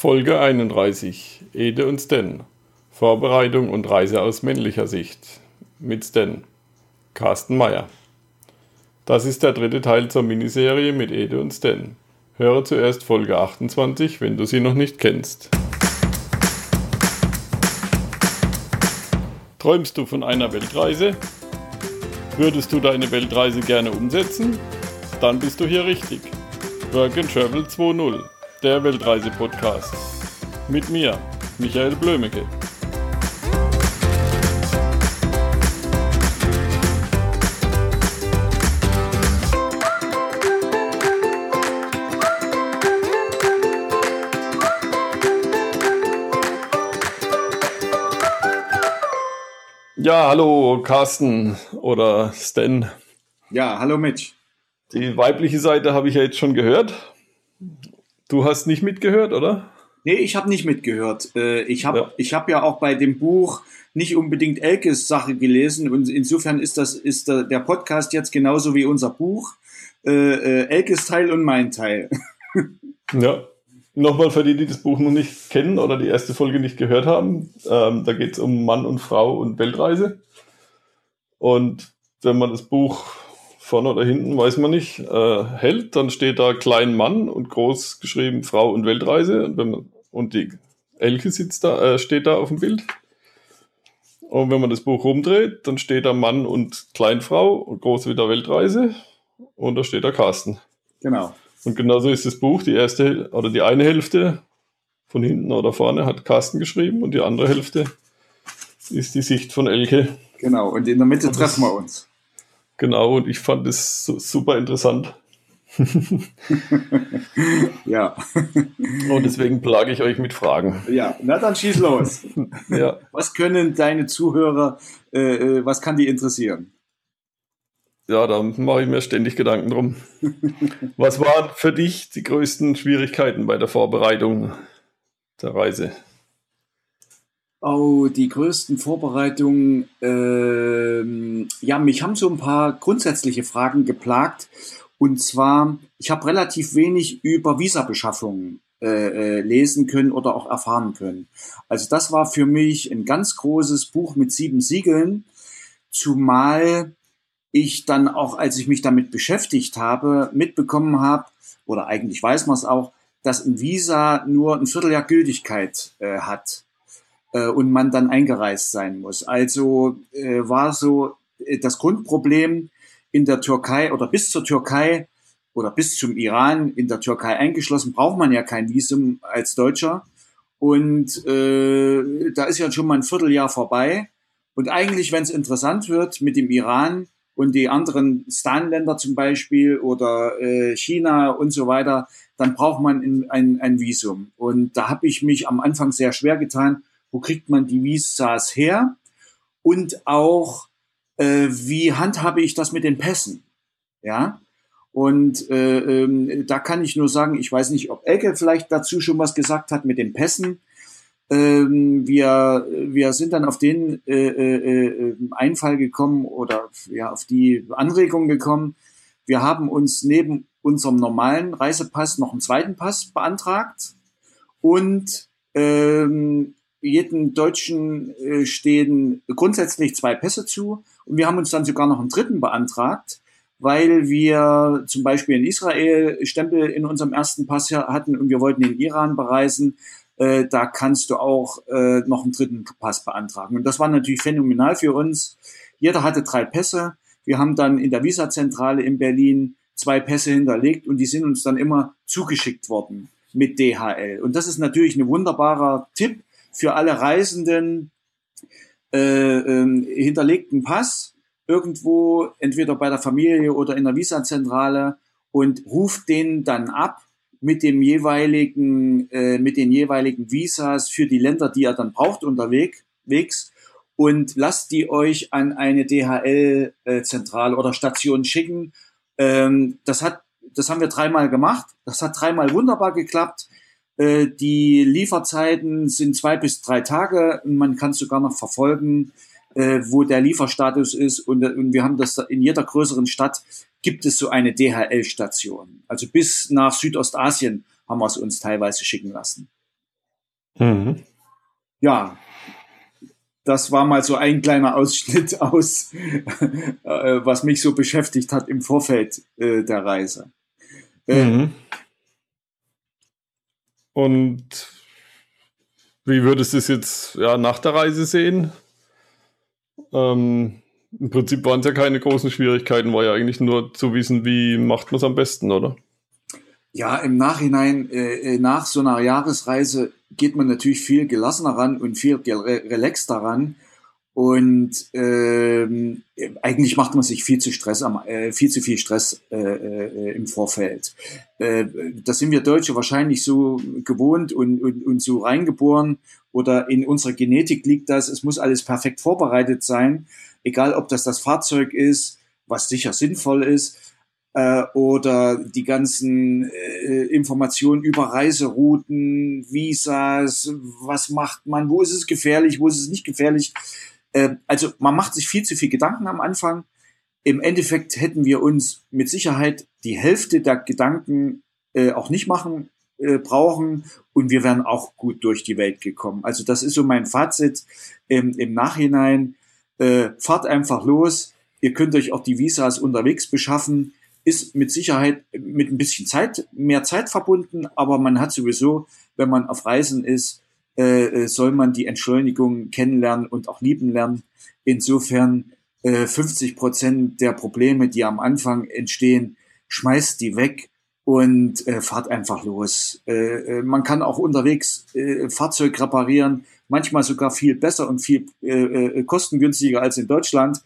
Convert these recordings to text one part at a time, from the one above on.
Folge 31. Ede und Sten. Vorbereitung und Reise aus männlicher Sicht. Mit Sten. Carsten Meyer. Das ist der dritte Teil zur Miniserie mit Ede und Sten. Höre zuerst Folge 28, wenn du sie noch nicht kennst. Träumst du von einer Weltreise? Würdest du deine Weltreise gerne umsetzen? Dann bist du hier richtig. Work and Travel 2.0 der Weltreise-Podcast. Mit mir, Michael Blömecke. Ja, hallo Carsten oder Stan. Ja, hallo Mitch. Die weibliche Seite habe ich ja jetzt schon gehört. Du hast nicht mitgehört, oder? Nee, ich habe nicht mitgehört. Äh, ich habe ja. Ich hab ja auch bei dem Buch nicht unbedingt Elkes Sache gelesen und insofern ist das ist der Podcast jetzt genauso wie unser Buch. Äh, äh, Elkes Teil und mein Teil. ja. Nochmal für die, die das Buch noch nicht kennen oder die erste Folge nicht gehört haben. Ähm, da geht es um Mann und Frau und Weltreise. Und wenn man das Buch vorne oder hinten, weiß man nicht, äh, hält, dann steht da klein Mann und groß geschrieben Frau und Weltreise und, wenn man, und die Elke sitzt da, äh, steht da auf dem Bild. Und wenn man das Buch rumdreht, dann steht da Mann und Kleinfrau und groß wieder Weltreise und da steht da Carsten. Genau. Und genauso ist das Buch, die erste oder die eine Hälfte von hinten oder vorne hat Carsten geschrieben und die andere Hälfte ist die Sicht von Elke. Genau, und in der Mitte treffen wir uns. Genau, und ich fand es super interessant. ja. Und deswegen plage ich euch mit Fragen. Ja, na dann schieß los. ja. Was können deine Zuhörer, äh, äh, was kann die interessieren? Ja, da mache ich mir ständig Gedanken drum. was waren für dich die größten Schwierigkeiten bei der Vorbereitung der Reise? Oh, die größten Vorbereitungen. Ähm, ja, mich haben so ein paar grundsätzliche Fragen geplagt. Und zwar, ich habe relativ wenig über Visabeschaffungen äh, äh, lesen können oder auch erfahren können. Also das war für mich ein ganz großes Buch mit sieben Siegeln, zumal ich dann auch, als ich mich damit beschäftigt habe, mitbekommen habe, oder eigentlich weiß man es auch, dass ein Visa nur ein Vierteljahr Gültigkeit äh, hat äh, und man dann eingereist sein muss. Also äh, war so äh, das Grundproblem in der Türkei oder bis zur Türkei oder bis zum Iran in der Türkei eingeschlossen, braucht man ja kein Visum als Deutscher. Und äh, da ist ja schon mal ein Vierteljahr vorbei. Und eigentlich, wenn es interessant wird mit dem Iran und die anderen Stan-Länder zum Beispiel oder äh, China und so weiter, dann braucht man ein, ein, ein Visum. Und da habe ich mich am Anfang sehr schwer getan wo kriegt man die Visas her und auch, äh, wie handhabe ich das mit den Pässen, ja, und äh, ähm, da kann ich nur sagen, ich weiß nicht, ob Elke vielleicht dazu schon was gesagt hat mit den Pässen. Ähm, wir, wir sind dann auf den äh, äh, äh Einfall gekommen oder ja, auf die Anregung gekommen. Wir haben uns neben unserem normalen Reisepass noch einen zweiten Pass beantragt und ähm, jedem Deutschen äh, stehen grundsätzlich zwei Pässe zu und wir haben uns dann sogar noch einen dritten beantragt, weil wir zum Beispiel in Israel Stempel in unserem ersten Pass hatten und wir wollten den Iran bereisen. Äh, da kannst du auch äh, noch einen dritten Pass beantragen. Und das war natürlich phänomenal für uns. Jeder hatte drei Pässe. Wir haben dann in der Visazentrale in Berlin zwei Pässe hinterlegt und die sind uns dann immer zugeschickt worden mit DHL. Und das ist natürlich ein wunderbarer Tipp, für alle Reisenden äh, äh, hinterlegten Pass irgendwo, entweder bei der Familie oder in der Visazentrale und ruft den dann ab mit dem jeweiligen, äh, mit den jeweiligen Visas für die Länder, die er dann braucht unterwegs und lasst die euch an eine DHL-Zentrale oder Station schicken. Ähm, das hat, das haben wir dreimal gemacht. Das hat dreimal wunderbar geklappt. Äh, die Lieferzeiten sind zwei bis drei Tage. Man kann sogar noch verfolgen, äh, wo der Lieferstatus ist. Und, und wir haben das in jeder größeren Stadt gibt es so eine DHL-Station. Also bis nach Südostasien haben wir es uns teilweise schicken lassen. Mhm. Ja, das war mal so ein kleiner Ausschnitt aus, äh, was mich so beschäftigt hat im Vorfeld äh, der Reise. Äh, mhm. Und wie würdest du es jetzt ja, nach der Reise sehen? Ähm, Im Prinzip waren es ja keine großen Schwierigkeiten, war ja eigentlich nur zu wissen, wie macht man es am besten, oder? Ja, im Nachhinein, äh, äh, nach so einer Jahresreise geht man natürlich viel gelassener ran und viel relaxter ran. Und ähm, eigentlich macht man sich viel zu Stress am, äh, viel zu viel Stress äh, äh, im Vorfeld. Äh, das sind wir Deutsche wahrscheinlich so gewohnt und, und, und so reingeboren oder in unserer Genetik liegt das. Es muss alles perfekt vorbereitet sein, egal ob das das Fahrzeug ist, was sicher sinnvoll ist äh, oder die ganzen äh, Informationen über Reiserouten, Visas, was macht man, wo ist es gefährlich, wo ist es nicht gefährlich. Äh, also man macht sich viel zu viel Gedanken am Anfang. Im Endeffekt hätten wir uns mit Sicherheit die Hälfte der Gedanken äh, auch nicht machen äh, brauchen und wir wären auch gut durch die Welt gekommen. Also das ist so mein Fazit ähm, im Nachhinein. Äh, fahrt einfach los. Ihr könnt euch auch die Visas unterwegs beschaffen ist mit Sicherheit mit ein bisschen Zeit, mehr Zeit verbunden, aber man hat sowieso, wenn man auf Reisen ist, äh, soll man die Entschleunigung kennenlernen und auch lieben lernen. Insofern äh, 50 Prozent der Probleme, die am Anfang entstehen, schmeißt die weg und äh, fahrt einfach los. Äh, äh man kann auch unterwegs äh, Fahrzeug reparieren, manchmal sogar viel besser und viel äh, äh kostengünstiger als in Deutschland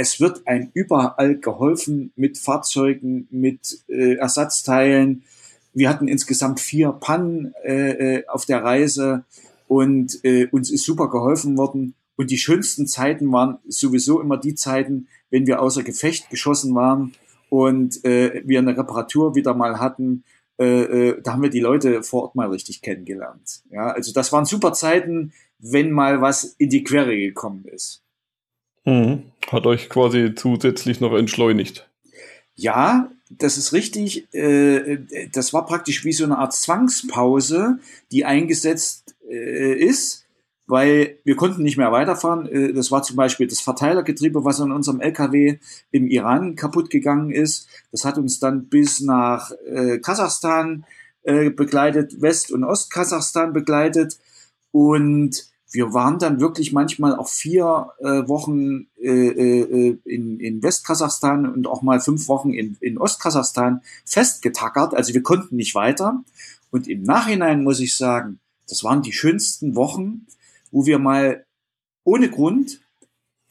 es wird ein überall geholfen mit Fahrzeugen, mit äh, Ersatzteilen. Wir hatten insgesamt vier Pannen äh, äh, auf der Reise und äh, uns ist super geholfen worden. Und die schönsten Zeiten waren sowieso immer die Zeiten, wenn wir außer Gefecht geschossen waren und äh, wir eine Reparatur wieder mal hatten. Äh, äh, da haben wir die Leute vor Ort mal richtig kennengelernt. Ja, also das waren super Zeiten, wenn mal was in die Quere gekommen ist. Mhm. Hat euch quasi zusätzlich noch entschleunigt. Ja, das ist richtig. Äh, das war praktisch wie so eine Art Zwangspause, die eingesetzt äh, ist, weil wir konnten nicht mehr weiterfahren. Äh, das war zum Beispiel das Verteilergetriebe, was an unserem LKW im Iran kaputt gegangen ist. Das hat uns dann bis nach Kasachstan begleitet, West- und Ostkasachstan begleitet. Und wir waren dann wirklich manchmal auch vier äh, Wochen äh, äh, in, in Westkasachstan und auch mal fünf Wochen in, in Ostkasachstan festgetackert. Also wir konnten nicht weiter. Und im Nachhinein muss ich sagen, das waren die schönsten Wochen, wo wir mal ohne Grund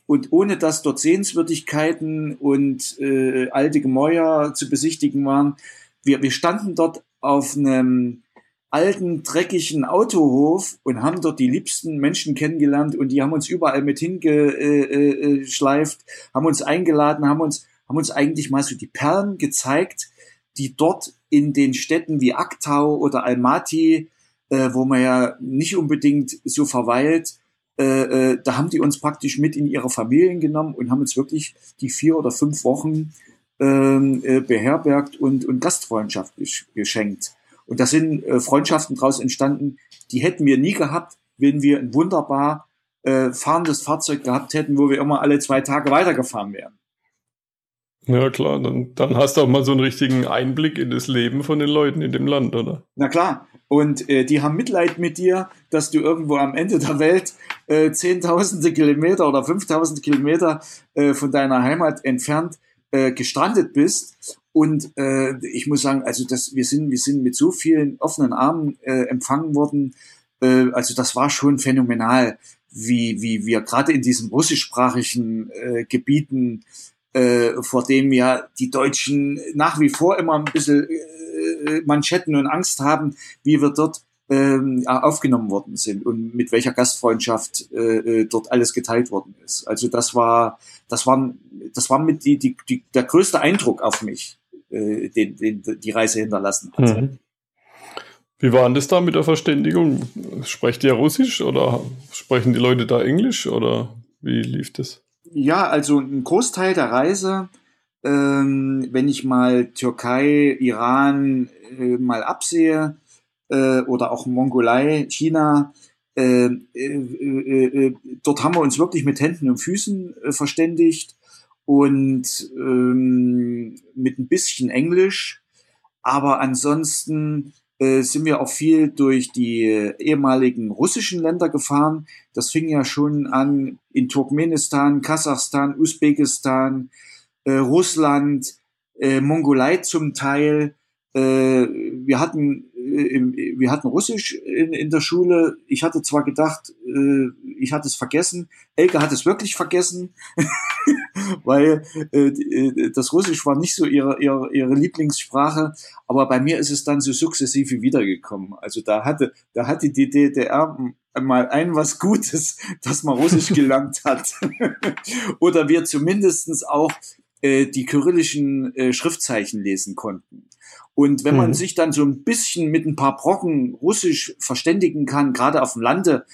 und ohne dass dort Sehenswürdigkeiten und äh, alte Gemäuer zu besichtigen waren, wir, wir standen dort auf einem alten, dreckigen Autohof und haben dort die liebsten Menschen kennengelernt und die haben uns überall mit hingeschleift, haben uns eingeladen, haben uns, haben uns eigentlich mal so die Perlen gezeigt, die dort in den Städten wie Aktau oder Almaty, äh, wo man ja nicht unbedingt so verweilt, äh, äh, da haben die uns praktisch mit in ihre Familien genommen und haben uns wirklich die vier oder fünf Wochen ähm, äh, beherbergt und, und Gastfreundschaft geschenkt. Und da sind äh, Freundschaften daraus entstanden, die hätten wir nie gehabt, wenn wir ein wunderbar äh, fahrendes Fahrzeug gehabt hätten, wo wir immer alle zwei Tage weitergefahren wären. Ja klar, dann, dann hast du auch mal so einen richtigen Einblick in das Leben von den Leuten in dem Land, oder? Na klar. Und äh, die haben Mitleid mit dir, dass du irgendwo am Ende der Welt äh, zehntausende Kilometer oder fünftausend Kilometer äh, von deiner Heimat entfernt äh, gestrandet bist und äh, ich muss sagen, also das, wir sind, wir sind mit so vielen offenen Armen äh, empfangen worden. Äh, also das war schon phänomenal, wie, wie wir gerade in diesen russischsprachigen äh, Gebieten, äh, vor dem ja die Deutschen nach wie vor immer ein bisschen äh, Manschetten und Angst haben, wie wir dort ähm, aufgenommen worden sind und mit welcher Gastfreundschaft äh, äh, dort alles geteilt worden ist. Also das war, das war, das war mit die, die, die, der größte Eindruck auf mich äh, den, den, die Reise hinterlassen hat. Mhm. Wie war denn das da mit der Verständigung? Sprecht ihr Russisch oder sprechen die Leute da Englisch oder wie lief das? Ja, also ein Großteil der Reise, ähm, wenn ich mal Türkei, Iran äh, mal absehe, äh, oder auch Mongolei, China. Äh, äh, äh, äh, dort haben wir uns wirklich mit Händen und Füßen verständigt und ähm, mit ein bisschen Englisch. Aber ansonsten äh, sind wir auch viel durch die ehemaligen russischen Länder gefahren. Das fing ja schon an in Turkmenistan, Kasachstan, Usbekistan, äh, Russland, äh, Mongolei zum Teil. Äh, wir hatten äh, wir hatten Russisch in, in der Schule. Ich hatte zwar gedacht, ich hatte es vergessen. Elke hat es wirklich vergessen, weil äh, äh, das Russisch war nicht so ihre, ihre, ihre Lieblingssprache. Aber bei mir ist es dann so sukzessive wiedergekommen. Also da hatte, da hatte die DDR mal ein was Gutes, dass man Russisch gelernt hat. Oder wir zumindestens auch äh, die kyrillischen äh, Schriftzeichen lesen konnten. Und wenn man mhm. sich dann so ein bisschen mit ein paar Brocken Russisch verständigen kann, gerade auf dem Lande,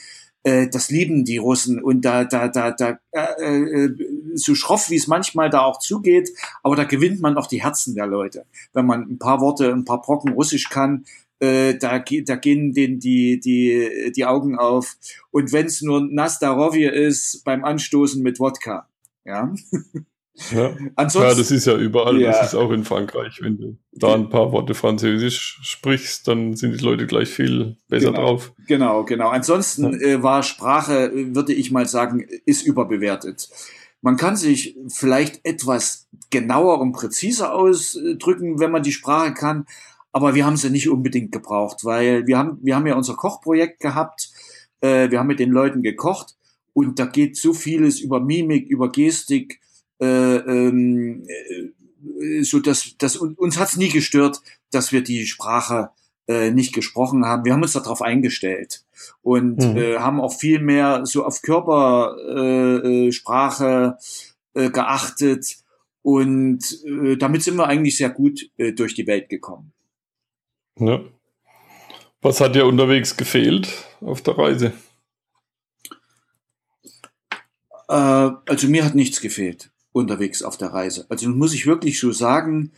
äh, das lieben die Russen. Und da, da, da, da, äh, äh, so schroff, wie es manchmal da auch zugeht, aber da gewinnt man auch die Herzen der Leute. Wenn man ein paar Worte, ein paar Brocken Russisch kann, äh, da, da gehen denen die, die, die Augen auf. Und wenn es nur Nastarovje ist beim Anstoßen mit Wodka. Ja. Ja. Ansonsten, ja, das ist ja überall, ja. das ist auch in Frankreich. Wenn du da ein paar Worte Französisch sprichst, dann sind die Leute gleich viel besser genau, drauf. Genau, genau. Ansonsten äh, war Sprache, würde ich mal sagen, ist überbewertet. Man kann sich vielleicht etwas genauer und präziser ausdrücken, wenn man die Sprache kann, aber wir haben sie nicht unbedingt gebraucht, weil wir haben, wir haben ja unser Kochprojekt gehabt, äh, wir haben mit den Leuten gekocht und da geht so vieles über Mimik, über Gestik, äh, ähm, äh, so dass, dass uns hat's nie gestört, dass wir die Sprache äh, nicht gesprochen haben. Wir haben uns darauf eingestellt und mhm. äh, haben auch viel mehr so auf Körpersprache äh, äh, geachtet und äh, damit sind wir eigentlich sehr gut äh, durch die Welt gekommen. Ja. Was hat dir unterwegs gefehlt auf der Reise? Äh, also mir hat nichts gefehlt unterwegs auf der Reise. Also muss ich wirklich so sagen,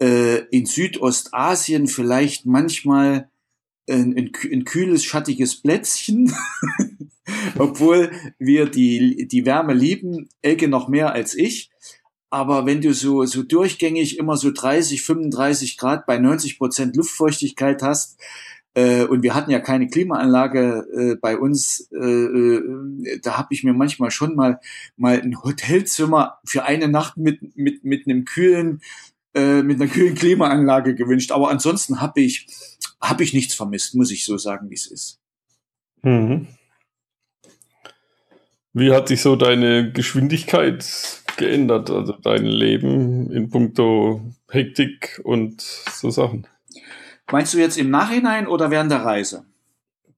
äh, in Südostasien vielleicht manchmal ein, ein, ein kühles, schattiges Plätzchen, obwohl wir die, die Wärme lieben, Elke noch mehr als ich. Aber wenn du so, so durchgängig immer so 30, 35 Grad bei 90 Prozent Luftfeuchtigkeit hast, und wir hatten ja keine Klimaanlage äh, bei uns. Äh, äh, da habe ich mir manchmal schon mal mal ein Hotelzimmer für eine Nacht mit mit mit einem kühlen äh, mit einer kühlen Klimaanlage gewünscht. Aber ansonsten habe ich habe ich nichts vermisst, muss ich so sagen, wie es ist. Mhm. Wie hat sich so deine Geschwindigkeit geändert, also dein Leben in puncto Hektik und so Sachen? Meinst du jetzt im Nachhinein oder während der Reise?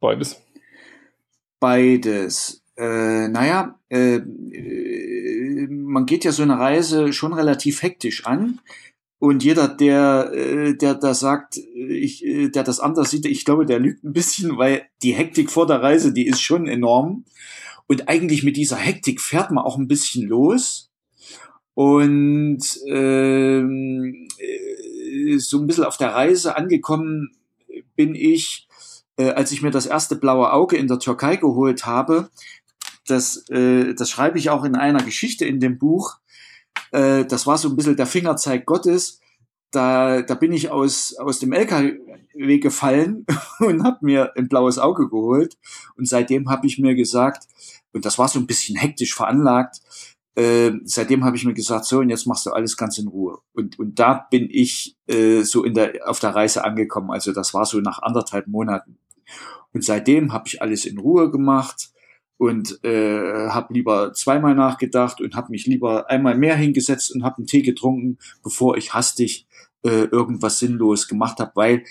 Beides. Beides. Äh, naja, äh, äh, man geht ja so eine Reise schon relativ hektisch an. Und jeder, der, äh, der da sagt, ich, äh, der das anders sieht, ich glaube, der lügt ein bisschen, weil die Hektik vor der Reise, die ist schon enorm. Und eigentlich mit dieser Hektik fährt man auch ein bisschen los. Und ähm, so ein bisschen auf der Reise angekommen bin ich, äh, als ich mir das erste blaue Auge in der Türkei geholt habe. Das, äh, das schreibe ich auch in einer Geschichte in dem Buch. Äh, das war so ein bisschen der Fingerzeig Gottes. Da, da bin ich aus, aus dem LKW gefallen und habe mir ein blaues Auge geholt. Und seitdem habe ich mir gesagt, und das war so ein bisschen hektisch veranlagt, äh, seitdem habe ich mir gesagt, so, und jetzt machst du alles ganz in Ruhe. Und, und da bin ich äh, so in der, auf der Reise angekommen. Also das war so nach anderthalb Monaten. Und seitdem habe ich alles in Ruhe gemacht und äh, habe lieber zweimal nachgedacht und habe mich lieber einmal mehr hingesetzt und habe einen Tee getrunken, bevor ich hastig äh, irgendwas sinnlos gemacht habe, weil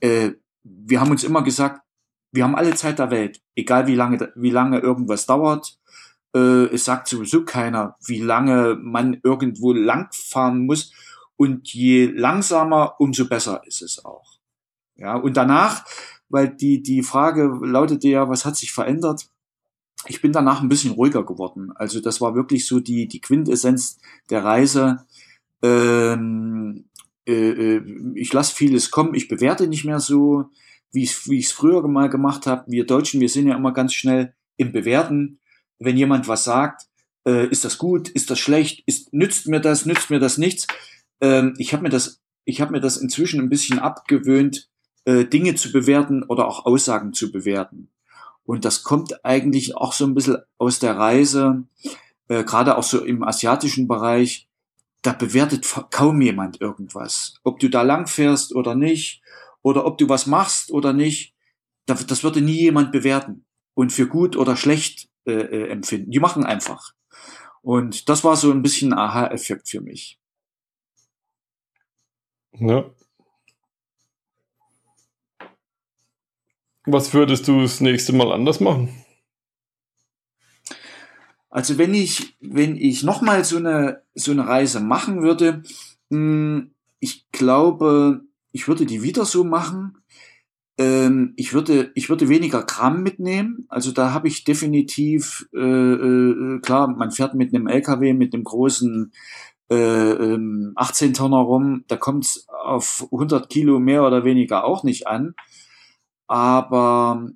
äh, wir haben uns immer gesagt, wir haben alle Zeit der Welt, egal wie lange wie lange irgendwas dauert. Äh, es sagt sowieso keiner, wie lange man irgendwo langfahren muss. Und je langsamer, umso besser ist es auch. Ja, und danach, weil die, die Frage lautete ja, was hat sich verändert? Ich bin danach ein bisschen ruhiger geworden. Also das war wirklich so die, die Quintessenz der Reise. Ähm, äh, äh ich lasse vieles kommen, ich bewerte nicht mehr so. wie ich es früher mal gemacht habe. Wir Deutschen, wir sind ja immer ganz schnell im Bewerten. Wenn jemand was sagt, äh, ist das gut, ist das schlecht, ist, nützt mir das, nützt mir das nichts. Ähm, ich habe mir das, ich habe mir das inzwischen ein bisschen abgewöhnt, äh, Dinge zu bewerten oder auch Aussagen zu bewerten. Und das kommt eigentlich auch so ein bisschen aus der Reise, äh, gerade auch so im asiatischen Bereich. Da bewertet kaum jemand irgendwas. Ob du da lang fährst oder nicht, oder ob du was machst oder nicht, das würde nie jemand bewerten und für gut oder schlecht äh, äh, empfinden. Die machen einfach. Und das war so ein bisschen ein Aha-Effekt für mich. Ja. Was würdest du das nächste Mal anders machen? Also wenn ich, wenn ich nochmal so eine, so eine Reise machen würde, hm, ich glaube, ich würde die wieder so machen. Ähm, ich würde, ich würde weniger Kram mitnehmen. Also da habe ich definitiv, äh, äh, klar, man fährt mit einem LKW, mit einem großen äh, 18 ähm, rum, da kommt es auf 100 Kilo mehr oder weniger auch nicht an. Aber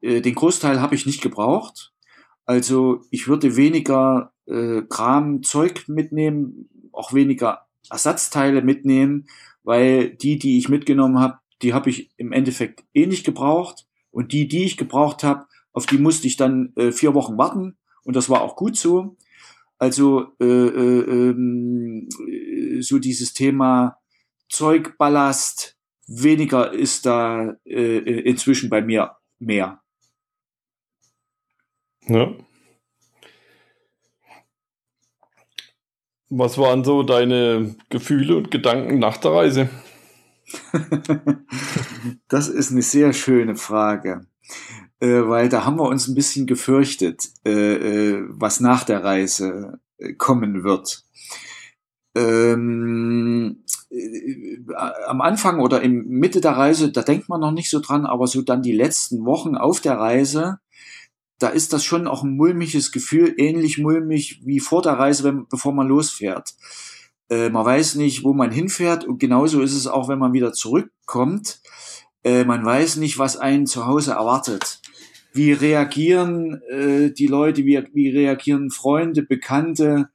äh, den Großteil habe ich nicht gebraucht. Also ich würde weniger äh, Kram, Zeug mitnehmen, auch weniger Ersatzteile mitnehmen, weil die, die ich mitgenommen habe, die habe ich im Endeffekt eh nicht gebraucht. Und die, die ich gebraucht habe, auf die musste ich dann äh, vier Wochen warten. Und das war auch gut so. Also äh, äh, ähm, so dieses Thema Zeugballast, weniger ist da äh, inzwischen bei mir mehr. Ja. Was waren so deine Gefühle und Gedanken nach der Reise? das ist eine sehr schöne Frage, äh, weil da haben wir uns ein bisschen gefürchtet, äh, äh, was nach der Reise kommen wird. Ähm, äh, am Anfang oder im Mitte der Reise, da denkt man noch nicht so dran, aber so dann die letzten Wochen auf der Reise, da ist das schon auch ein mulmiges Gefühl, ähnlich mulmig wie vor der Reise, wenn, bevor man losfährt. Äh, man weiß nicht, wo man hinfährt und genauso ist es auch, wenn man wieder zurückkommt. Äh, man weiß nicht, was einen zu Hause erwartet. Wie reagieren äh, die Leute, wie, wie reagieren Freunde, Bekannte?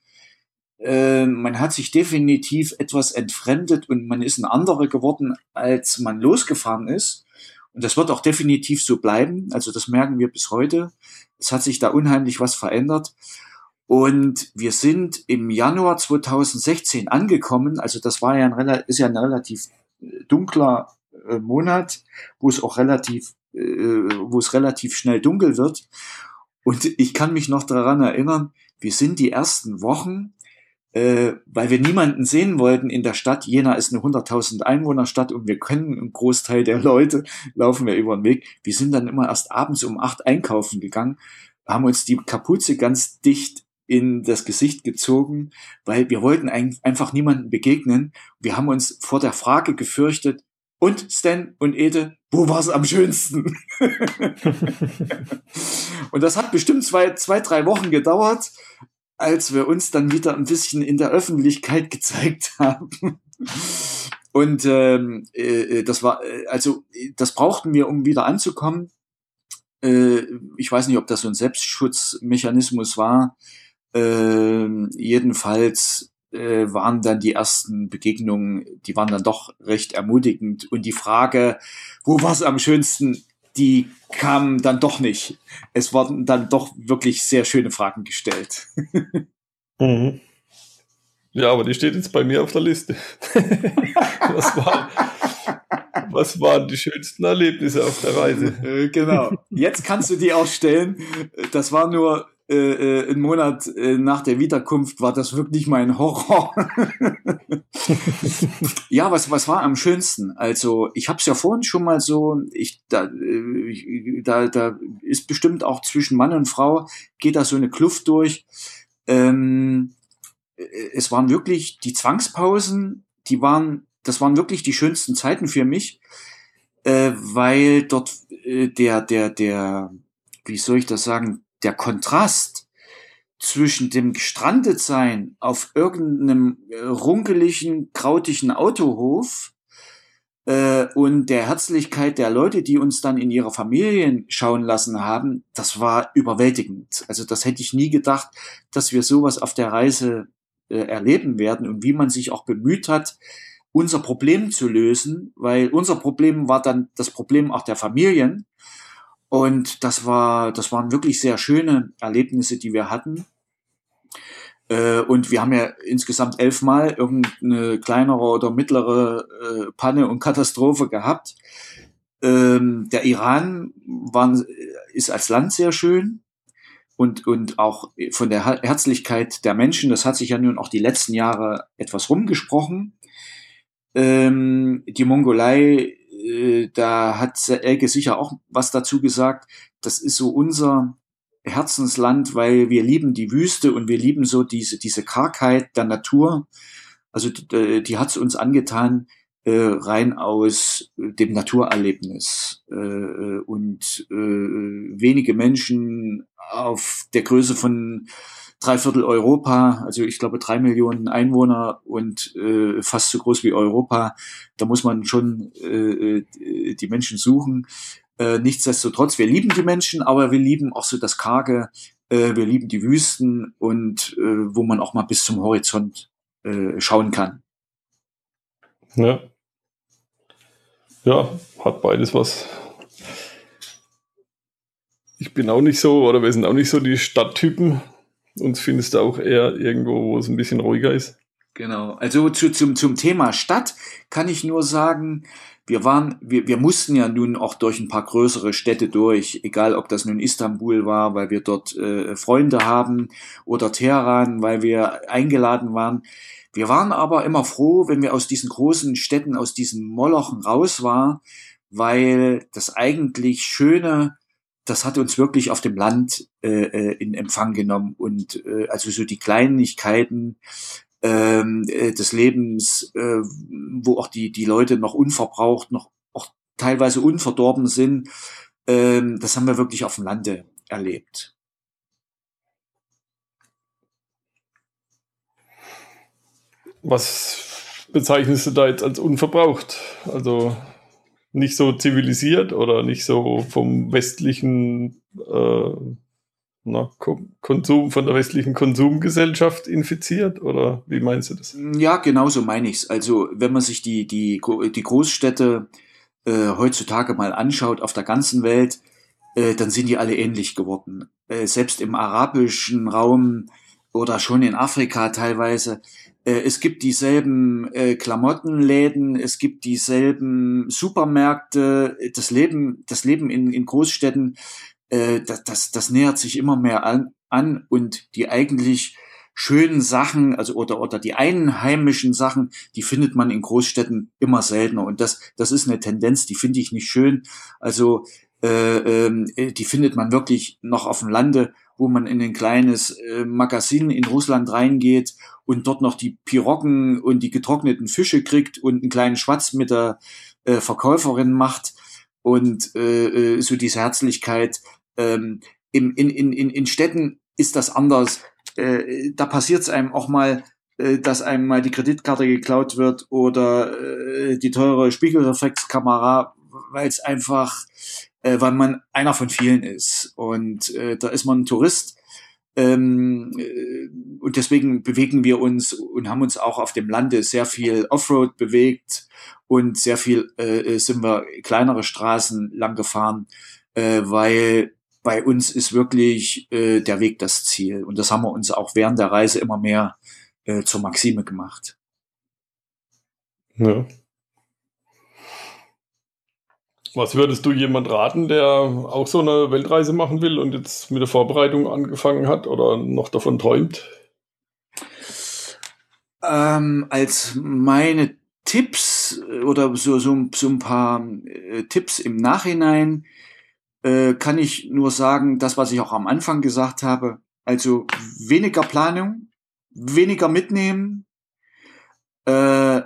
Äh, man hat sich definitiv etwas entfremdet und man ist ein anderer geworden, als man losgefahren ist. Und das wird auch definitiv so bleiben. Also das merken wir bis heute. Es hat sich da unheimlich was verändert. Und wir sind im Januar 2016 angekommen. Also das war ja ein, ist ja ein relativ äh, dunkler äh, Monat, wo es auch relativ, äh, wo es relativ schnell dunkel wird. Und ich kann mich noch daran erinnern, wir sind die ersten Wochen weil wir niemanden sehen wollten in der Stadt. Jena ist eine 100.000 Einwohnerstadt und wir können einen Großteil der Leute laufen wir über den Weg. Wir sind dann immer erst abends um acht einkaufen gegangen, haben uns die Kapuze ganz dicht in das Gesicht gezogen, weil wir wollten einfach niemanden begegnen. Wir haben uns vor der Frage gefürchtet, und Stan und Ede, wo war es am schönsten? und das hat bestimmt zwei, zwei, drei Wochen gedauert als wir uns dann wieder ein bisschen in der Öffentlichkeit gezeigt haben. Und ähm, äh, das war, äh, also das brauchten wir, um wieder anzukommen. Äh, ich weiß nicht, ob das so ein Selbstschutzmechanismus war. Äh, jedenfalls äh, waren dann die ersten Begegnungen, die waren dann doch recht ermutigend. Und die Frage, wo war es am schönsten, die kamen dann doch nicht. Es wurden dann doch wirklich sehr schöne Fragen gestellt. mhm. Ja, aber die steht jetzt bei mir auf der Liste. was, war, was waren die schönsten Erlebnisse auf der Reise? Äh, genau. Jetzt kannst du die auch stellen. Das war nur äh, äh, einen Monat äh, nach der Wiederkunft war das wirklich mein Horror. ja, was, was war am schönsten? Also ich habe es ja vorhin schon mal so, ich, da, äh, da, da ist bestimmt auch zwischen Mann und Frau, geht da so eine Kluft durch. Ähm, äh, es waren wirklich die Zwangspausen, die waren, das waren wirklich die schönsten Zeiten für mich, äh, weil dort äh, der, der, der, wie soll ich das sagen, der Kontrast zwischen dem Gestrandetsein auf irgendeinem äh, runkeligen, krautigen Autohof äh, und der Herzlichkeit der Leute, die uns dann in ihre Familien schauen lassen haben, das war überwältigend. Also das hätte ich nie gedacht, dass wir sowas auf der Reise äh, erleben werden und wie man sich auch bemüht hat, unser Problem zu lösen, weil unser Problem war dann das Problem auch der Familien. Und das war, das waren wirklich sehr schöne Erlebnisse, die wir hatten. Äh, und wir haben ja insgesamt elfmal irgendeine kleinere oder mittlere äh, Panne und Katastrophe gehabt. Ähm, der Iran war, ist als Land sehr schön und, und auch von der Herzlichkeit der Menschen, das hat sich ja nun auch die letzten Jahre etwas rumgesprochen. Ähm, die Mongolei, äh, da hat Elke sicher auch was dazu gesagt. Das ist so unser Herzensland, weil wir lieben die Wüste und wir lieben so diese, diese Kargheit der Natur. Also die, die hat es uns angetan, äh, rein aus dem Naturerlebnis. Äh, und äh, wenige Menschen auf der Größe von Dreiviertel Europa, also ich glaube drei Millionen Einwohner und äh, fast so groß wie Europa. Da muss man schon äh, äh die Menschen suchen. Äh, nichtsdestotrotz, wir lieben die Menschen, aber wir lieben auch so das Karge, äh, wir lieben die Wüsten und äh, wo man auch mal bis zum Horizont äh, schauen kann. Ja. Ja, hat beides was. Ich bin auch nicht so, oder wir sind auch nicht so die Stadttypen. Uns findest du auch eher irgendwo, wo es ein bisschen ruhiger ist. Genau. Also zu, zum, zum Thema Stadt kann ich nur sagen, wir waren, wir, wir mussten ja nun auch durch ein paar größere Städte durch, egal ob das nun Istanbul war, weil wir dort äh, Freunde haben, oder Teheran, weil wir eingeladen waren. Wir waren aber immer froh, wenn wir aus diesen großen Städten, aus diesen Molochen raus waren, weil das eigentlich Schöne, das hat uns wirklich auf dem Land äh, äh in Empfang genommen und äh, also so die Kleinigkeiten, ähm, äh, des Lebens, äh, wo auch die, die Leute noch unverbraucht, noch auch teilweise unverdorben sind. Ähm, das haben wir wirklich auf dem Lande erlebt. Was bezeichnest du da jetzt als unverbraucht? Also nicht so zivilisiert oder nicht so vom westlichen äh, na, Konsum von der westlichen Konsumgesellschaft infiziert oder wie meinst du das? Ja, genau so meine ich es. Also wenn man sich die, die, die Großstädte äh, heutzutage mal anschaut auf der ganzen Welt, äh, dann sind die alle ähnlich geworden. Äh, selbst im arabischen Raum oder schon in Afrika teilweise. Äh, es gibt dieselben äh, Klamottenläden, es gibt dieselben Supermärkte. Das Leben, das Leben in, in Großstädten äh, das, das, das nähert sich immer mehr an, an und die eigentlich schönen Sachen, also oder oder die einheimischen Sachen, die findet man in Großstädten immer seltener und das das ist eine Tendenz, die finde ich nicht schön. Also äh, äh, die findet man wirklich noch auf dem Lande, wo man in ein kleines äh, Magazin in Russland reingeht und dort noch die Piroggen und die getrockneten Fische kriegt und einen kleinen Schwatz mit der äh, Verkäuferin macht und äh, äh so diese Herzlichkeit, ähm, in, in, in, in Städten ist das anders. Äh, da passiert es einem auch mal, äh, dass einem mal die Kreditkarte geklaut wird oder äh, die teure Spiegelreflexkamera, weil es einfach, äh, weil man einer von vielen ist. Und äh, da ist man ein Tourist. Ähm, äh, und deswegen bewegen wir uns und haben uns auch auf dem Lande sehr viel Offroad bewegt und sehr viel äh, sind wir kleinere Straßen lang gefahren, äh, weil bei uns ist wirklich äh, der Weg das Ziel. Und das haben wir uns auch während der Reise immer mehr äh, zur Maxime gemacht. Ja. Was würdest du jemand raten, der auch so eine Weltreise machen will und jetzt mit der Vorbereitung angefangen hat oder noch davon träumt? Ähm, als meine Tipps oder so, so, so ein paar äh, Tipps im Nachhinein äh, kann ich nur sagen, das, was ich auch am Anfang gesagt habe, also weniger Planung, weniger mitnehmen. Äh,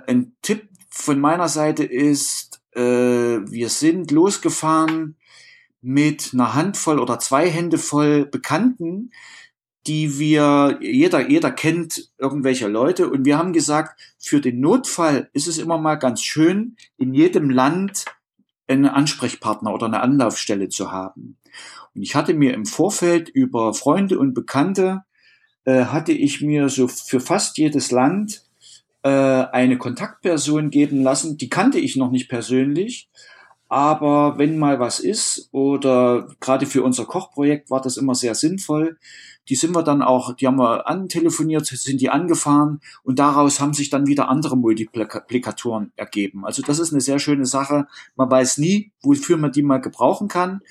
ein Tipp von meiner Seite ist, äh, wir sind losgefahren mit einer Handvoll oder zwei Hände voll Bekannten, die wir, jeder, jeder kennt irgendwelche Leute und wir haben gesagt, für den Notfall ist es immer mal ganz schön, in jedem Land einen Ansprechpartner oder eine Anlaufstelle zu haben. Und ich hatte mir im Vorfeld über Freunde und Bekannte, äh, hatte ich mir so für fast jedes Land äh, eine Kontaktperson geben lassen. Die kannte ich noch nicht persönlich, aber wenn mal was ist oder gerade für unser Kochprojekt war das immer sehr sinnvoll. Die sind wir dann auch, die haben wir antelefoniert, sind die angefahren und daraus haben sich dann wieder andere Multiplikatoren ergeben. Also das ist eine sehr schöne Sache. Man weiß nie, wofür man die mal gebrauchen kann.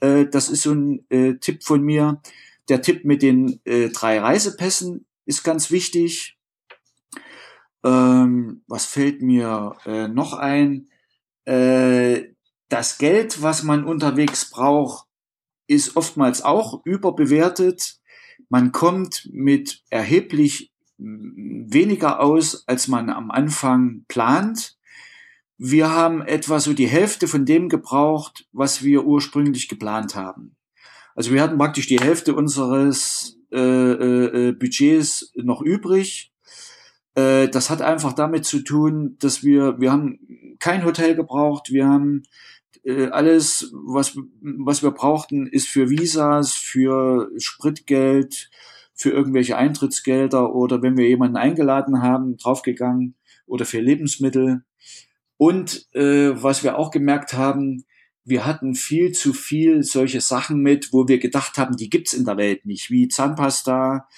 Äh, das ist so ein äh, Tipp von mir. Der Tipp mit den äh, drei Reisepässen ist ganz wichtig. Ähm, was fällt mir äh, noch ein? Äh, das Geld, was man unterwegs braucht, ist oftmals auch überbewertet. Man kommt mit erheblich weniger aus, als man am Anfang plant. Wir haben etwa so die Hälfte von dem gebraucht, was wir ursprünglich geplant haben. Also wir hatten praktisch die Hälfte unseres äh, äh, Budgets noch übrig. Äh, das hat einfach damit zu tun, dass wir, wir haben kein Hotel gebraucht, wir haben äh, alles, was, was wir brauchten, ist für Visas, für Spritgeld, für irgendwelche Eintrittsgelder oder wenn wir jemanden eingeladen haben, draufgegangen oder für Lebensmittel. Und äh, was wir auch gemerkt haben, wir hatten viel zu viel solche Sachen mit, wo wir gedacht haben, die gibt's in der Welt nicht, wie Zahnpasta,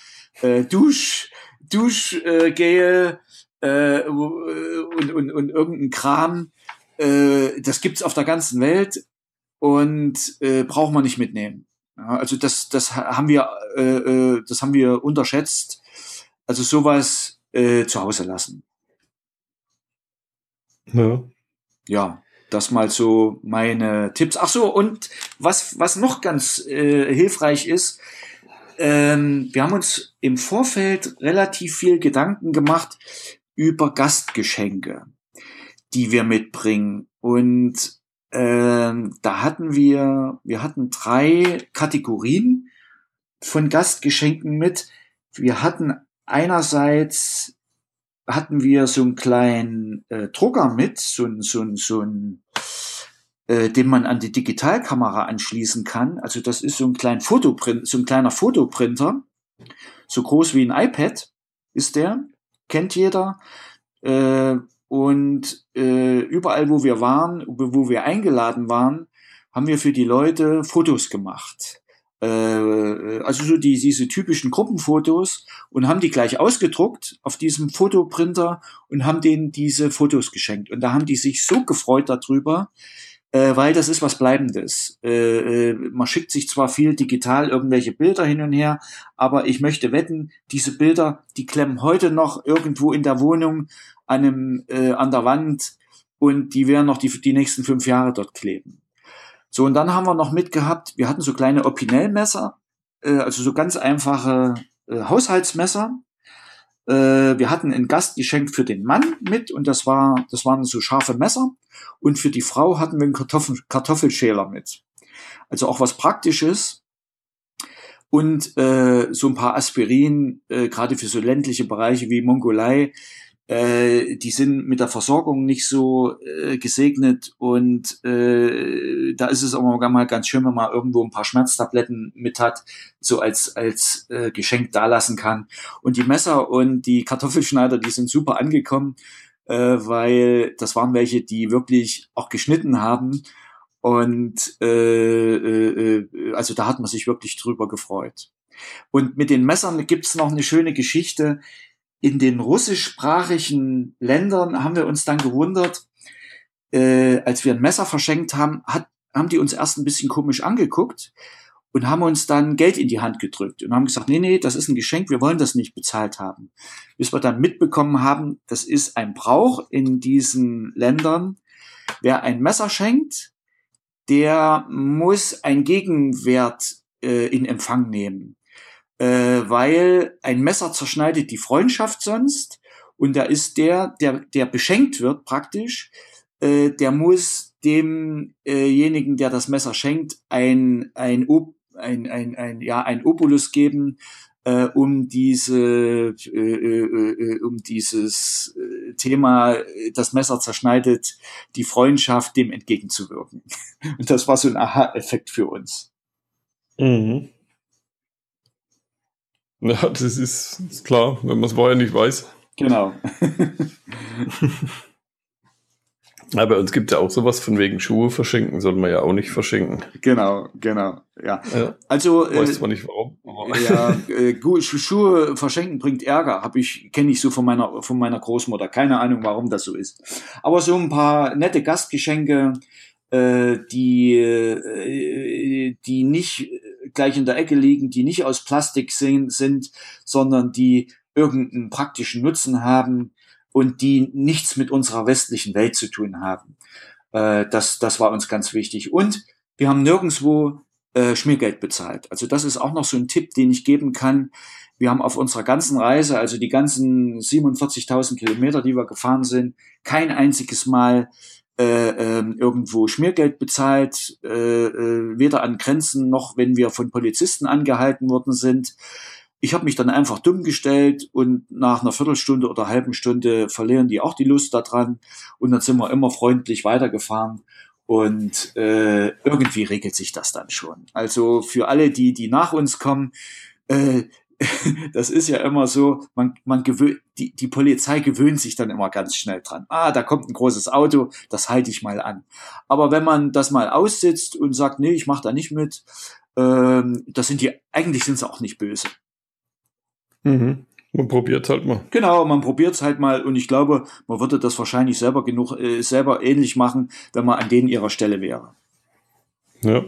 äh, Dusch, Duschgel äh, äh, und, und, und irgendein Kram, äh, das gibt's auf der ganzen Welt und äh, braucht man nicht mitnehmen. Ja, also das, das haben wir, äh, äh, das haben wir unterschätzt. Also sowas äh, zu Hause lassen. Ja. Ja, das mal so meine Tipps. Ach so, und was, was noch ganz äh, hilfreich ist, ähm, wir haben uns im Vorfeld relativ viel Gedanken gemacht über Gastgeschenke die wir mitbringen. Und ähm, da hatten wir, wir hatten drei Kategorien von Gastgeschenken mit. Wir hatten einerseits hatten wir so einen kleinen äh, Drucker mit, so ein, so ein, so ein äh, den man an die Digitalkamera anschließen kann. Also das ist so ein kleiner Fotoprint, so ein kleiner Fotoprinter, so groß wie ein iPad ist der, kennt jeder. Äh, und äh, überall, wo wir waren, wo wir eingeladen waren, haben wir für die Leute Fotos gemacht. Äh, also so die, diese typischen Gruppenfotos und haben die gleich ausgedruckt auf diesem Fotoprinter und haben denen diese Fotos geschenkt. Und da haben die sich so gefreut darüber, äh, weil das ist was Bleibendes. Äh, äh, man schickt sich zwar viel digital irgendwelche Bilder hin und her, aber ich möchte wetten, diese Bilder, die klemmen heute noch irgendwo in der Wohnung an, einem, äh, an der Wand und die werden noch die, die nächsten fünf Jahre dort kleben. So, und dann haben wir noch mitgehabt, wir hatten so kleine Opinel-Messer, äh, also so ganz einfache äh, Haushaltsmesser. Äh, wir hatten ein Gastgeschenk für den Mann mit und das war, das waren so scharfe Messer. Und für die Frau hatten wir einen Kartoffel, Kartoffelschäler mit. Also auch was Praktisches. Und äh, so ein paar Aspirin, äh, gerade für so ländliche Bereiche wie Mongolei, äh, die sind mit der Versorgung nicht so äh, gesegnet und äh, da ist es auch mal ganz schön, wenn man irgendwo ein paar Schmerztabletten mit hat, so als als äh, Geschenk dalassen kann. Und die Messer und die Kartoffelschneider, die sind super angekommen, äh, weil das waren welche, die wirklich auch geschnitten haben und äh, äh, äh also da hat man sich wirklich drüber gefreut. Und mit den Messern gibt's noch eine schöne Geschichte in den russischsprachigen Ländern haben wir uns dann gewundert, äh, als wir ein Messer verschenkt haben, hat, haben die uns erst ein bisschen komisch angeguckt und haben uns dann Geld in die Hand gedrückt und haben gesagt, nee, nee, das ist ein Geschenk, wir wollen das nicht bezahlt haben. Bis wir dann mitbekommen haben, das ist ein Brauch in diesen Ländern. Wer ein Messer schenkt, der muss ein Gegenwert äh, in Empfang nehmen äh, weil ein Messer zerschneidet die Freundschaft sonst und da ist der, der, der beschenkt wird praktisch, äh, der muss demjenigen, der das Messer schenkt, ein, ein, ein, ein, ein, ja, ein Opulus geben, äh, um diese, äh, äh, äh um dieses äh, Thema, das Messer zerschneidet, die Freundschaft dem entgegenzuwirken. Und das war so ein Aha-Effekt für uns. Mhm. Ja, das ist, ist klar, wenn man es vorher nicht weiß. Genau. Ja, bei uns gibt es ja auch sowas von wegen Schuhe verschenken, soll man ja auch nicht verschenken. Genau, genau, ja. ja. Also weiß äh, zwar nicht warum. Ja, äh, Schuhe verschenken bringt Ärger, habe ich kenne ich so von meiner von meiner Großmutter. Keine Ahnung, warum das so ist. Aber so ein paar nette Gastgeschenke, äh, die äh, die nicht gleich in der Ecke liegen, die nicht aus Plastik sind, sondern die irgendeinen praktischen Nutzen haben und die nichts mit unserer westlichen Welt zu tun haben. Äh, das, das war uns ganz wichtig. Und wir haben nirgendwo äh, Schmiergeld bezahlt. Also das ist auch noch so ein Tipp, den ich geben kann. Wir haben auf unserer ganzen Reise, also die ganzen 47.000 Kilometer, die wir gefahren sind, kein einziges Mal äh, äh, irgendwo Schmiergeld bezahlt, äh, äh, weder an Grenzen noch, wenn wir von Polizisten angehalten worden sind. Ich habe mich dann einfach dumm gestellt und nach einer Viertelstunde oder halben Stunde verlieren die auch die Lust daran und dann sind wir immer freundlich weitergefahren und äh, irgendwie regelt sich das dann schon. Also für alle, die die nach uns kommen, äh, das ist ja immer so, man, man gewöhnt, die, die Polizei gewöhnt sich dann immer ganz schnell dran. Ah, da kommt ein großes Auto, das halte ich mal an. Aber wenn man das mal aussitzt und sagt, nee, ich mache da nicht mit, ähm, das sind die, eigentlich sind sie auch nicht böse. Mhm. Man probiert halt mal. Genau, man probiert es halt mal und ich glaube, man würde das wahrscheinlich selber genug, äh, selber ähnlich machen, wenn man an denen ihrer Stelle wäre. Ja.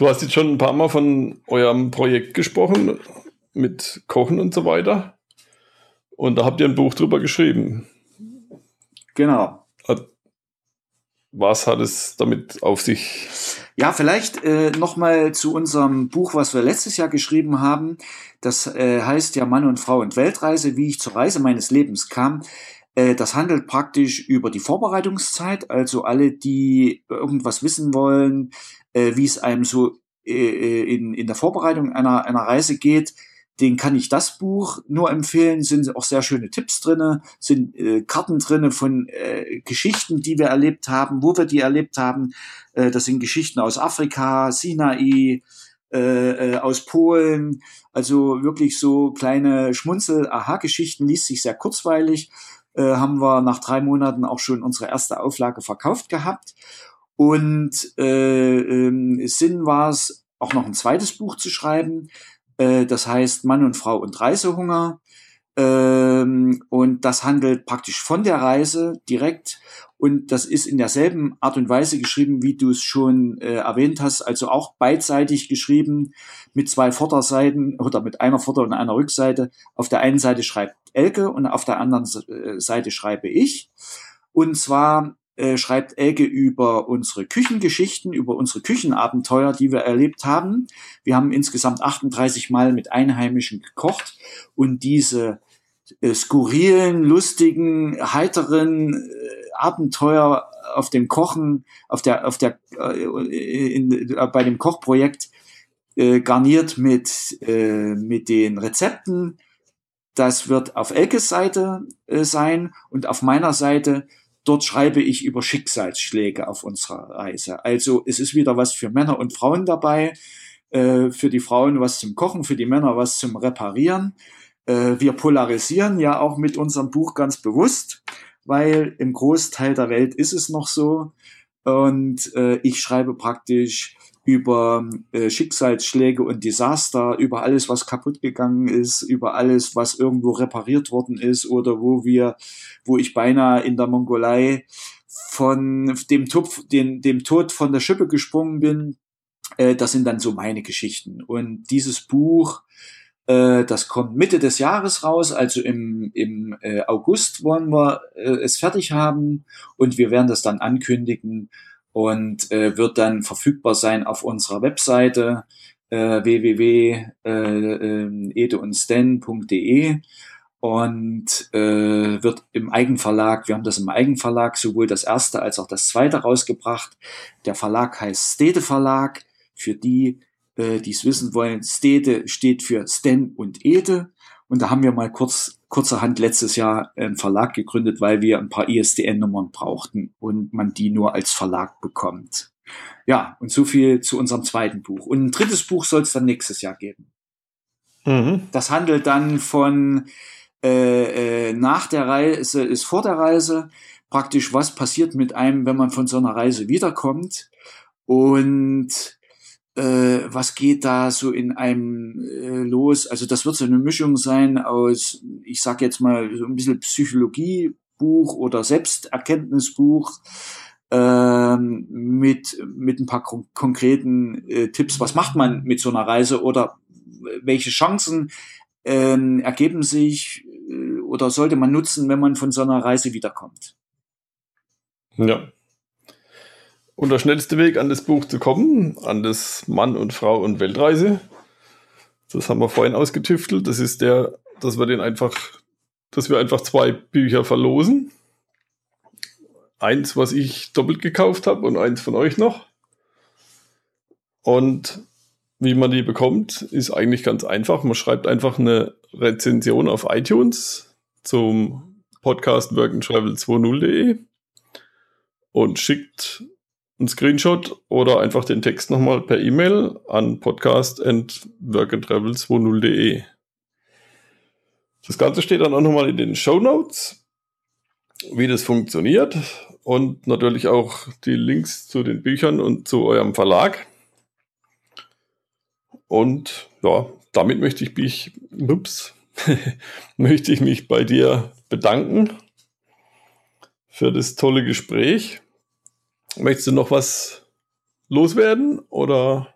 Du hast jetzt schon ein paar Mal von eurem Projekt gesprochen, mit Kochen und so weiter. Und da habt ihr ein Buch drüber geschrieben. Genau. Was hat es damit auf sich? Ja, vielleicht äh, nochmal zu unserem Buch, was wir letztes Jahr geschrieben haben. Das äh, heißt ja Mann und Frau und Weltreise, wie ich zur Reise meines Lebens kam. Äh, das handelt praktisch über die Vorbereitungszeit, also alle, die irgendwas wissen wollen, äh, wie es einem so äh, äh in, in der Vorbereitung einer, einer Reise geht, den kann ich das Buch nur empfehlen. Sind auch sehr schöne Tipps drinne, sind äh, Karten drinne von äh, Geschichten, die wir erlebt haben, wo wir die erlebt haben. Äh, das sind Geschichten aus Afrika, Sinai, äh, äh, aus Polen. Also wirklich so kleine Schmunzel-Aha-Geschichten, liest sich sehr kurzweilig. Äh, haben wir nach drei Monaten auch schon unsere erste Auflage verkauft gehabt. Und äh, äh, Sinn war es, auch noch ein zweites Buch zu schreiben. Äh, das heißt Mann und Frau und Reisehunger. Ähm, und das handelt praktisch von der Reise direkt. Und das ist in derselben Art und Weise geschrieben, wie du es schon äh, erwähnt hast, also auch beidseitig geschrieben mit zwei Vorderseiten oder mit einer Vorder- und einer Rückseite. Auf der einen Seite schreibt Elke und auf der anderen äh, Seite schreibe ich. Und zwar äh, schreibt Elke über unsere Küchengeschichten, über unsere Küchenabenteuer, die wir erlebt haben. Wir haben insgesamt 38 Mal mit Einheimischen gekocht und diese äh, skurrilen, lustigen, heiteren äh, Abenteuer auf dem Kochen, auf der, auf der, äh, in, äh, bei dem Kochprojekt garniert mit, mit den Rezepten. Das wird auf Elkes Seite sein und auf meiner Seite Dort schreibe ich über Schicksalsschläge auf unserer Reise. Also es ist wieder was für Männer und Frauen dabei. Äh, für die Frauen was zum Kochen, für die Männer was zum Reparieren. Äh, wir polarisieren ja auch mit unserem Buch ganz bewusst, weil im Großteil der Welt ist es noch so. Und äh, ich schreibe praktisch über äh, Schicksalsschläge und Desaster, über alles, was kaputt gegangen ist, über alles, was irgendwo repariert worden ist oder wo wir, wo ich beinahe in der Mongolei von dem, Tupf, den, dem Tod von der Schippe gesprungen bin. Äh, das sind dann so meine Geschichten. Und dieses Buch, äh, das kommt Mitte des Jahres raus, also im, im äh, August wollen wir äh, es fertig haben und wir werden das dann ankündigen und äh, wird dann verfügbar sein auf unserer Webseite äh, www.edeundsten.de und äh, wird im Eigenverlag, wir haben das im Eigenverlag sowohl das erste als auch das zweite rausgebracht. Der Verlag heißt Stede Verlag für die, äh, die es wissen wollen, Stede steht für Sten und Ede. Und da haben wir mal kurz, kurzerhand letztes Jahr einen Verlag gegründet, weil wir ein paar ISDN-Nummern brauchten und man die nur als Verlag bekommt. Ja, und so viel zu unserem zweiten Buch. Und ein drittes Buch soll es dann nächstes Jahr geben. Mhm. Das handelt dann von äh, äh, nach der Reise ist vor der Reise praktisch, was passiert mit einem, wenn man von so einer Reise wiederkommt und äh, was geht da so in einem äh, los? Also das wird so eine Mischung sein aus, ich sag jetzt mal so ein bisschen Psychologiebuch oder Selbsterkenntnisbuch ähm, mit mit ein paar konkreten äh, Tipps. Was macht man mit so einer Reise oder welche Chancen ähm, ergeben sich äh, oder sollte man nutzen, wenn man von so einer Reise wiederkommt? Ja. Und der schnellste Weg an das Buch zu kommen, an das Mann und Frau und Weltreise, das haben wir vorhin ausgetüftelt. Das ist der, dass wir den einfach, dass wir einfach zwei Bücher verlosen. Eins, was ich doppelt gekauft habe und eins von euch noch. Und wie man die bekommt, ist eigentlich ganz einfach. Man schreibt einfach eine Rezension auf iTunes zum Podcast workandtravel20.de und schickt einen Screenshot oder einfach den Text nochmal per E-Mail an podcast.workandtravel20.de. Das Ganze steht dann auch nochmal in den Show Notes, wie das funktioniert und natürlich auch die Links zu den Büchern und zu eurem Verlag. Und ja, damit möchte ich mich, ups, möchte ich mich bei dir bedanken für das tolle Gespräch. Möchtest du noch was loswerden oder?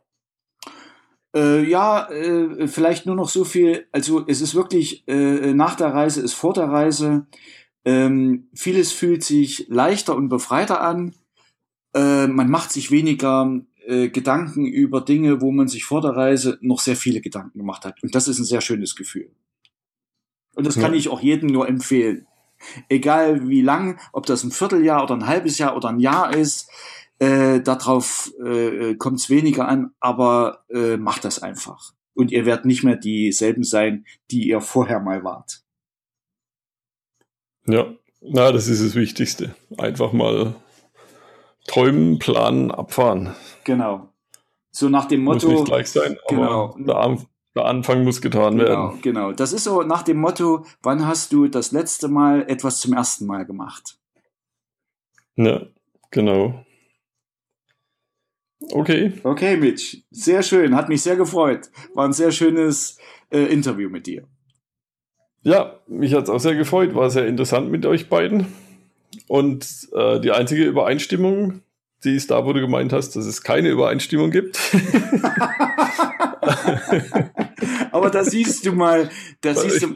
Äh, ja, äh, vielleicht nur noch so viel. Also es ist wirklich äh, nach der Reise ist vor der Reise. Ähm, vieles fühlt sich leichter und befreiter an. Äh, man macht sich weniger äh, Gedanken über Dinge, wo man sich vor der Reise noch sehr viele Gedanken gemacht hat. Und das ist ein sehr schönes Gefühl. Und das ja. kann ich auch jedem nur empfehlen. Egal wie lang, ob das ein Vierteljahr oder ein halbes Jahr oder ein Jahr ist, äh, darauf äh, kommt es weniger an, aber äh, macht das einfach. Und ihr werdet nicht mehr dieselben sein, die ihr vorher mal wart. Ja, na, das ist das Wichtigste. Einfach mal träumen, planen, abfahren. Genau. So nach dem Motto. Muss nicht gleich sein, aber genau. Der Anfang muss getan genau, werden. Genau, das ist so nach dem Motto, wann hast du das letzte Mal etwas zum ersten Mal gemacht? Ja, genau. Okay. Okay, Mitch. Sehr schön. Hat mich sehr gefreut. War ein sehr schönes äh, Interview mit dir. Ja, mich hat es auch sehr gefreut. War sehr interessant mit euch beiden. Und äh, die einzige Übereinstimmung, die ist da, wo du gemeint hast, dass es keine Übereinstimmung gibt. Aber da siehst du mal, da siehst du,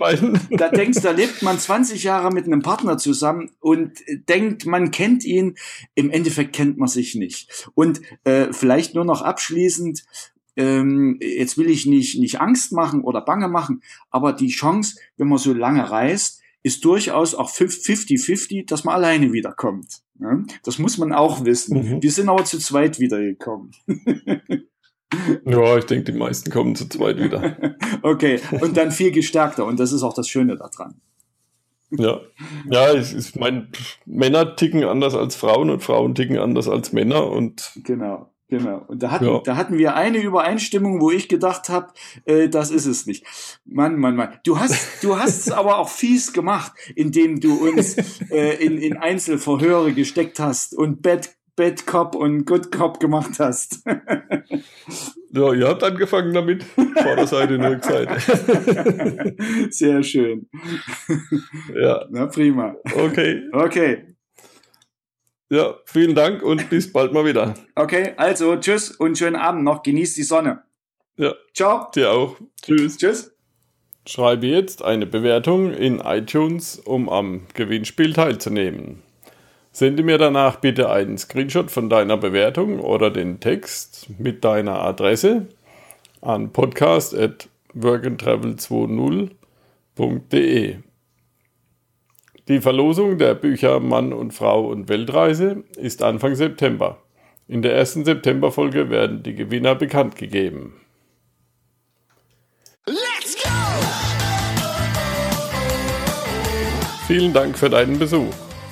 da denkst, da lebt man 20 Jahre mit einem Partner zusammen und denkt, man kennt ihn. Im Endeffekt kennt man sich nicht. Und äh, vielleicht nur noch abschließend, ähm, jetzt will ich nicht, nicht Angst machen oder Bange machen, aber die Chance, wenn man so lange reist, ist durchaus auch 50-50, dass man alleine wiederkommt. Ja? Das muss man auch wissen. Mhm. Wir sind aber zu zweit wiedergekommen. Ja, ich denke, die meisten kommen zu zweit wieder. okay, und dann viel gestärkter und das ist auch das Schöne daran. Ja, ja, ich, ich meine, Männer ticken anders als Frauen und Frauen ticken anders als Männer und genau. Genau. Und da hatten, ja. da hatten wir eine Übereinstimmung, wo ich gedacht habe, äh, das ist es nicht. Mann, Mann, Mann. Du hast, du hast es aber auch fies gemacht, indem du uns äh, in, in Einzelverhöre gesteckt hast und Bad, Bad Cop und Good Cop gemacht hast. ja, ihr habt angefangen damit. Vorderseite und Rückseite. Sehr schön. Ja. Na, prima. Okay. Okay. Ja, vielen Dank und bis bald mal wieder. Okay, also tschüss und schönen Abend noch. Genießt die Sonne. Ja. Ciao. Dir auch. Tschüss. Tschüss. Schreibe jetzt eine Bewertung in iTunes, um am Gewinnspiel teilzunehmen. Sende mir danach bitte einen Screenshot von deiner Bewertung oder den Text mit deiner Adresse an podcast.workandtravel20.de. Die Verlosung der Bücher Mann und Frau und Weltreise ist Anfang September. In der ersten Septemberfolge werden die Gewinner bekannt gegeben. Let's go! Vielen Dank für deinen Besuch.